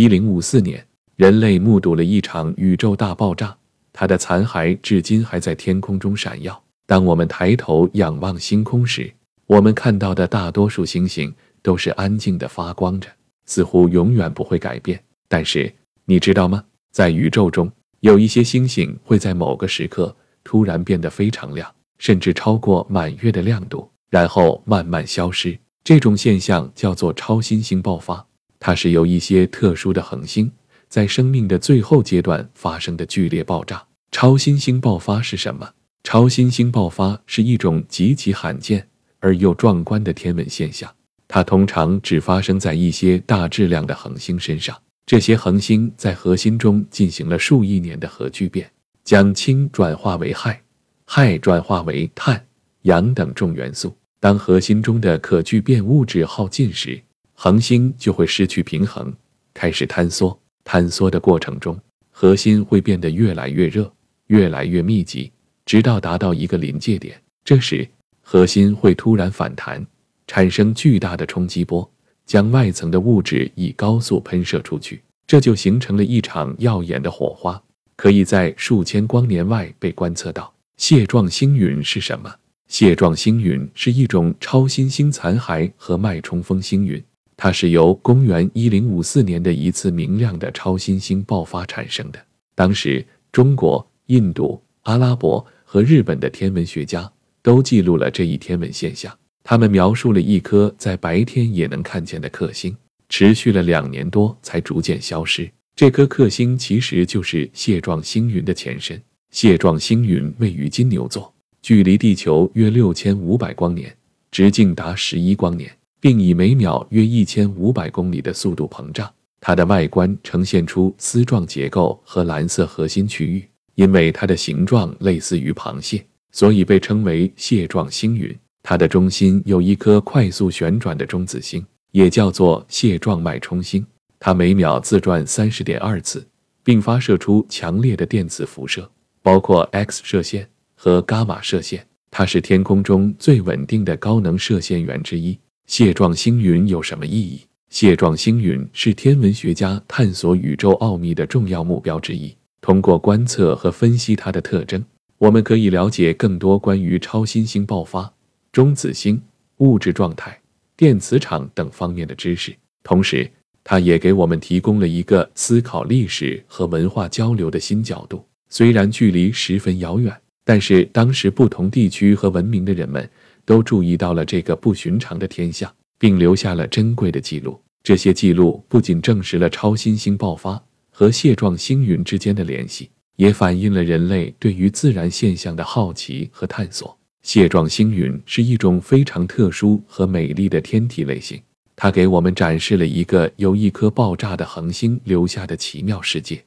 一零五四年，人类目睹了一场宇宙大爆炸，它的残骸至今还在天空中闪耀。当我们抬头仰望星空时，我们看到的大多数星星都是安静的发光着，似乎永远不会改变。但是，你知道吗？在宇宙中，有一些星星会在某个时刻突然变得非常亮，甚至超过满月的亮度，然后慢慢消失。这种现象叫做超新星爆发。它是由一些特殊的恒星在生命的最后阶段发生的剧烈爆炸。超新星爆发是什么？超新星爆发是一种极其罕见而又壮观的天文现象。它通常只发生在一些大质量的恒星身上。这些恒星在核心中进行了数亿年的核聚变，将氢转化为氦，氦转化为碳、氧等重元素。当核心中的可聚变物质耗尽时，恒星就会失去平衡，开始坍缩。坍缩的过程中，核心会变得越来越热，越来越密集，直到达到一个临界点。这时，核心会突然反弹，产生巨大的冲击波，将外层的物质以高速喷射出去。这就形成了一场耀眼的火花，可以在数千光年外被观测到。蟹状星云是什么？蟹状星云是一种超新星残骸和脉冲风星云。它是由公元一零五四年的一次明亮的超新星爆发产生的。当时，中国、印度、阿拉伯和日本的天文学家都记录了这一天文现象。他们描述了一颗在白天也能看见的克星，持续了两年多才逐渐消失。这颗克星其实就是蟹状星云的前身。蟹状星云位于金牛座，距离地球约六千五百光年，直径达十一光年。并以每秒约一千五百公里的速度膨胀，它的外观呈现出丝状结构和蓝色核心区域。因为它的形状类似于螃蟹，所以被称为蟹状星云。它的中心有一颗快速旋转的中子星，也叫做蟹状脉冲星。它每秒自转三十点二次，并发射出强烈的电磁辐射，包括 X 射线和伽马射线。它是天空中最稳定的高能射线源之一。蟹状星云有什么意义？蟹状星云是天文学家探索宇宙奥秘的重要目标之一。通过观测和分析它的特征，我们可以了解更多关于超新星爆发、中子星、物质状态、电磁场等方面的知识。同时，它也给我们提供了一个思考历史和文化交流的新角度。虽然距离十分遥远，但是当时不同地区和文明的人们。都注意到了这个不寻常的天象，并留下了珍贵的记录。这些记录不仅证实了超新星爆发和蟹状星云之间的联系，也反映了人类对于自然现象的好奇和探索。蟹状星云是一种非常特殊和美丽的天体类型，它给我们展示了一个由一颗爆炸的恒星留下的奇妙世界。